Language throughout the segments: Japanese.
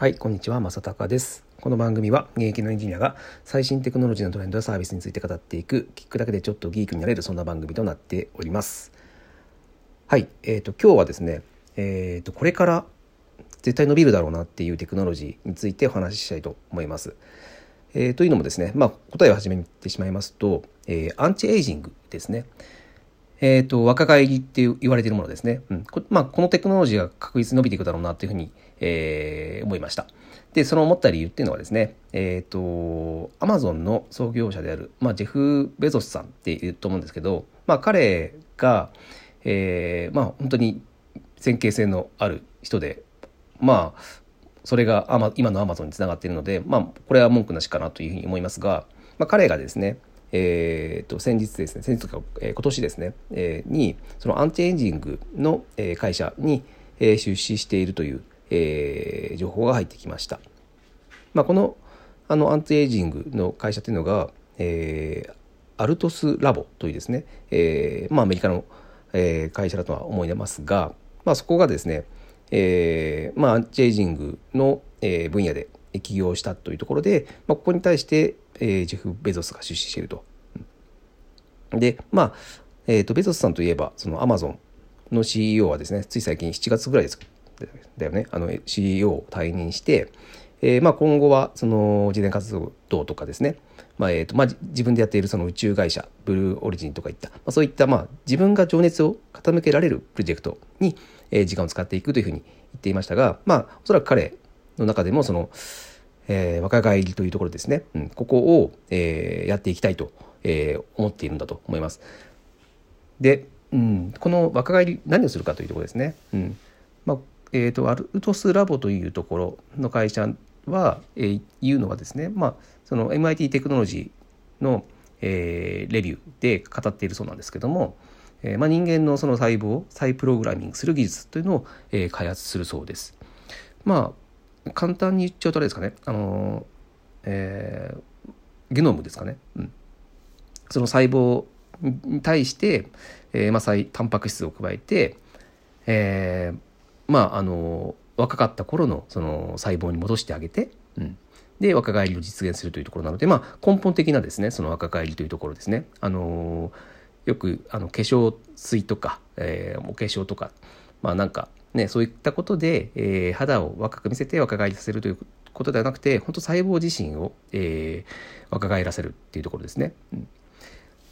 はい、こんにちは、正隆です。この番組は現役のエンジニアが最新テクノロジーのトレンドやサービスについて語っていく、聞くだけでちょっとギークになれる、そんな番組となっております。はい、えっ、と、今日はですね、えっ、と、これから絶対伸びるだろうなっていうテクノロジーについてお話ししたいと思います。えーというのもですね、まあ、答えを始めてしまいますと、えーアンチエイジングですね。えっ、と、若返りって言われているものですね。うん。こまあ、このテクノロジーが確実に伸びていくだろうなというふうに、えー思いました。で、その思った理由っていうのはですね、えっ、と、アマゾンの創業者である、まあ、ジェフ・ベゾスさんって言うと思うんですけど、まあ、彼が、えーまあ、本当に先見性のある人で、まあ、それが今のアマゾンにつながっているので、まあ、これは文句なしかなというふうに思いますが、まあ、彼がですね、えー、と先日ですね先日とか、えー今年ですね、えーにそのアンチエイジングの、えー会社に、えー出資しているという、えー情報が入ってきました。まあ、このあのアンチエイジングの会社というのが、えーアルトスラボというですね、えーまあ、アメリカの、えー会社だとは思いますが、まあ、そこがですね、えーまあ、アンチエイジングの、えー分野で起業したというところで、まあ、ここに対して、えージェフ・ベゾスが出資していると。でまあ、えー、とベゾスさんといえばそのアマゾンの CEO はですねつい最近7月ぐらいです。だよね。あの CEO を退任して、えーまあ、今後はその事前活動とかですね、まあえーとまあ、自分でやっているその宇宙会社ブルーオリジンとかいった、まあ、そういった、まあ、自分が情熱を傾けられるプロジェクトに、えー時間を使っていくというふうに言っていましたが、まあ、おそらく彼の中でもその、えー若返りというところですね、うん、ここを、えーやっていきたいと、えー思っているんだと思います。で、うん、この若返り何をするかというところですね。うんまあえー、とアルトスラボというところの会社は、えーいうのはですね、まあ、その MIT テクノロジーの、えーレビューで語っているそうなんですけども、えーまあ、人間のその細胞を再プログラミングする技術というのを、えー開発するそうです。まあ簡単に言っちゃうとあれですかね、あのえーゲノムですかね、うん、その細胞に対して、えーまあ、タンパク質を加えて、えーまああの若かった頃のその細胞に戻してあげて、うん、で若返りを実現するというところなので、まあ、根本的なですねその若返りというところですね。あのよくあの化粧水とか、えーお化粧とかまあなんかねそういったことで、えー肌を若く見せて若返りさせるということではなくて本当細胞自身を、えー若返らせるっていうところですね。うん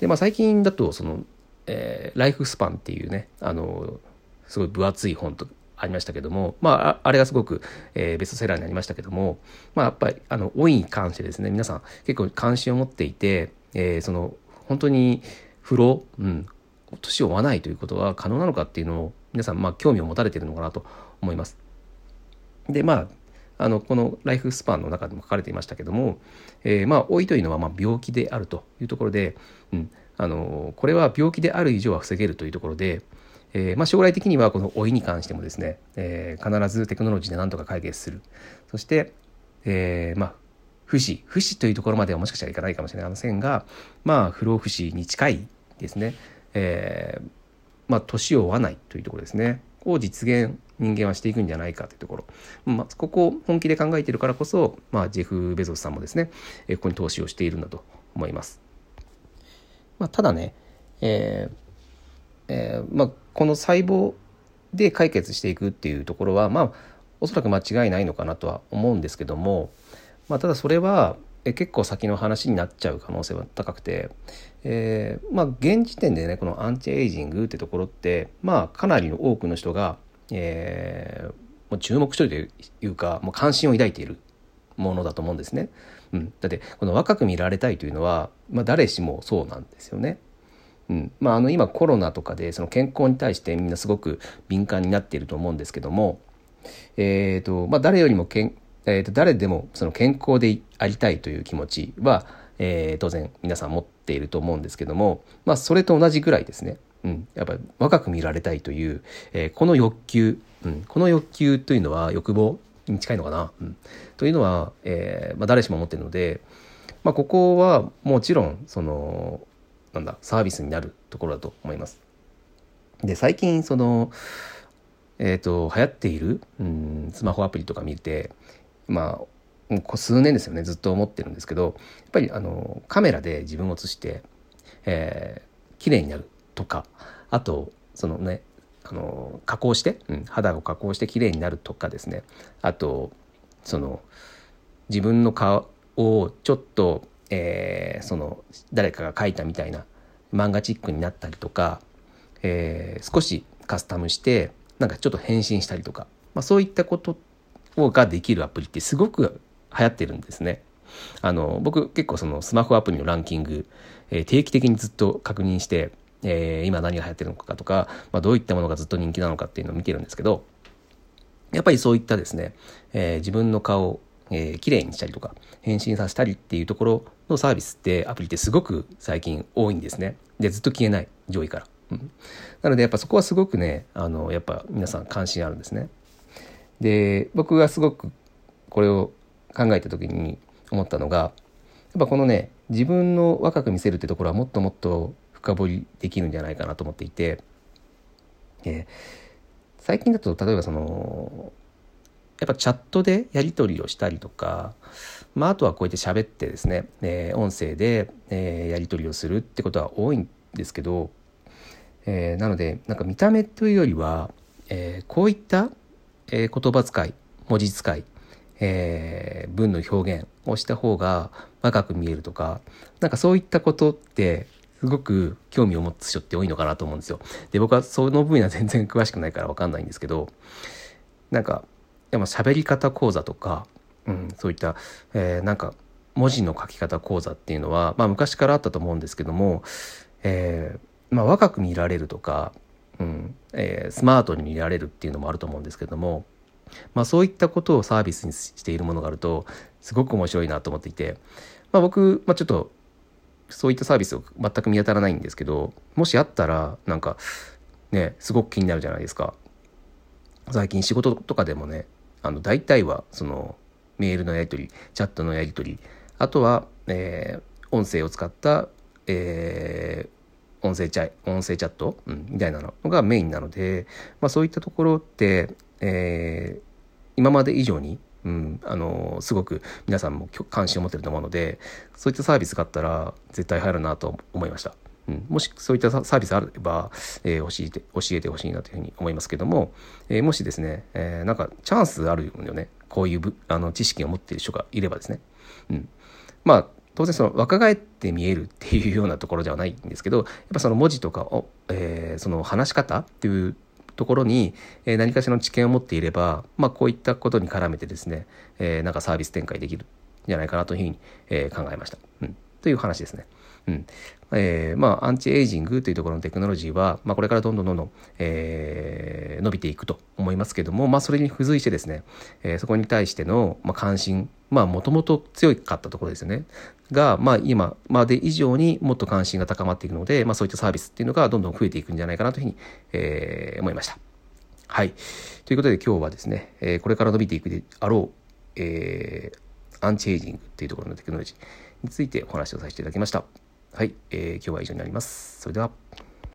でまあ最近だとその、えーライフスパンっていうねあのすごい分厚い本とありましたけども、まあ、あれがすごく、えーベストセラーになりましたけども、まあ、やっぱりあの老いに関してですね皆さん結構関心を持っていて、えーその本当に不老、うん、年を追わないということは可能なのかっていうのを皆さんまあ興味を持たれているのかなと思います。でまああのこのライフスパンの中でも書かれていましたけども、えーまあ老いというのはま病気であるというところで、うん、あのこれは病気である以上は防げるというところで、えーまあ、将来的にはこの老いに関してもですね、えー必ずテクノロジーで何とか解決するそして、えーまあ不死不死というところまではもしかしたらいかないかもしれませんがまあ不老不死に近いですね、えーまあ年を追わないというところですねを実現人間はしていくんじゃないかというところ、まあ、ここを本気で考えているからこそ、まあ、ジェフ・ベゾスさんもですね、ここに投資をしているんだと思います。まあ、ただね、えーえーまあ、この細胞で解決していくっていうところは、まあ、おそらく間違いないのかなとは思うんですけども、まあ、ただそれはえ結構先の話になっちゃう可能性は高くて、えーまあ、現時点でねこのアンチエイジングってところって、まあ、かなりの多くの人が、えーもう注目しているというかもう関心を抱いているものだと思うんですね。うん、だってこの若く見られたいというのは、まあ、誰しもそうなんですよね。うんまあ、あの今コロナとかでその健康に対してみんなすごく敏感になっていると思うんですけども、えーとまあ、誰よりもけん、えー、と誰でもその健康でありたいという気持ちは、えー当然皆さん持っていると思うんですけども、まあ、それと同じぐらいですね、うん、やっぱり若く見られたいという、えーこの欲求、うん、この欲求というのは欲望に近いのかな、うん、というのは、えーまあ、誰しも持っているので、まあ、ここはもちろんそのなんだサービスになるところだと思います。で最近そのえー、と流行っている、うん、スマホアプリとか見てまあもう数年ですよねずっと思ってるんですけどやっぱりあのカメラで自分を映して、えー、綺麗になるとかあとそのねあの加工して、うん、肌を加工して綺麗になるとかですね。あとその自分の顔をちょっと、えー、その誰かが描いたみたいな漫画チックになったりとか、えー、少しカスタムしてなんかちょっと変身したりとか、まあ、そういったことができるアプリってすごく流行ってるんですね。あの僕結構そのスマホアプリのランキング、えー、定期的にずっと確認して、えー、今何が流行ってるのかとか、まあ、どういったものがずっと人気なのかっていうのを見てるんですけどやっぱりそういったですね、えー、自分の顔を、えー、綺麗にしたりとか変身させたりっていうところのサービスってアプリってすごく最近多いんですね。でずっと消えない上位から。うん、なのでやっぱそこはすごくねあのやっぱ皆さん関心あるんですね。で僕がすごくこれを考えた時に思ったのがやっぱこのね自分の若く見せるってところはもっともっと深掘りできるんじゃないかなと思っていて、えー、最近だと例えばそのやっぱチャットでやり取りをしたりとか、まあ、あとはこうやって喋ってですね、えー、音声で、えー、やり取りをするってことは多いんですけど、えー、なのでなんか見た目というよりは、えー、こういった、えー、言葉遣い文字遣い、えー、文の表現をした方が若く見えるとかなんかそういったことってすごく興味を持つ人って多いのかなと思うんですよ。で僕はその分野全然詳しくないから分かんないんですけどなんかでも喋り方講座とか、うん、そういった、えー、なんか文字の書き方講座っていうのは、まあ、昔からあったと思うんですけども、えーまあ、若く見られるとか、うんえー、スマートに見られるっていうのもあると思うんですけども、まあ、そういったことをサービスにしているものがあるとすごく面白いなと思っていて、まあ、僕、まあ、ちょっとそういったサービスを全く見当たらないんですけどもしあったらなんかねすごく気になるじゃないですか。最近仕事とかでもねあの大体はそのメールのやり取りチャットのやり取りあとは、えー、音声を使った、えー、音声チャ音声チャット、うん、みたいなのがメインなので、まあ、そういったところって、えー、今まで以上に、うん、あのすごく皆さんも関心を持ってると思うのでそういったサービスがあったら絶対入るなと思いました。うん、もしそういったサービスあれば、えー、教えて教えてほしいなというふうに思いますけども、えー、もしですね、えー、なんかチャンスあるよね。こういうあの知識を持っている人がいればですね、うん、まあ当然その若返って見えるっていうようなところではないんですけどやっぱその文字とかを、えー、その話し方っていうところに、え、何かしらの知見を持っていれば、まあ、こういったことに絡めてですね、えー、なんかサービス展開できるんじゃないかなというふうに、え、考えました、うん。という話ですね。うんえー、まあアンチエイジングというところのテクノロジーは、まあ、これからどんどんどんどん、えー、伸びていくと思いますけども、まあ、それに付随してですね、えー、そこに対しての、まあ、関心まあもともと強かったところですよねが、まあ、今まで以上にもっと関心が高まっていくので、まあ、そういったサービスっていうのがどんどん増えていくんじゃないかなというふうに、えー、思いました。はい。ということで今日はですね、えー、これから伸びていくであろう、えー、アンチエイジングっていうところのテクノロジーについてお話をさせていただきました。はい、えー、今日は以上になります。それでは。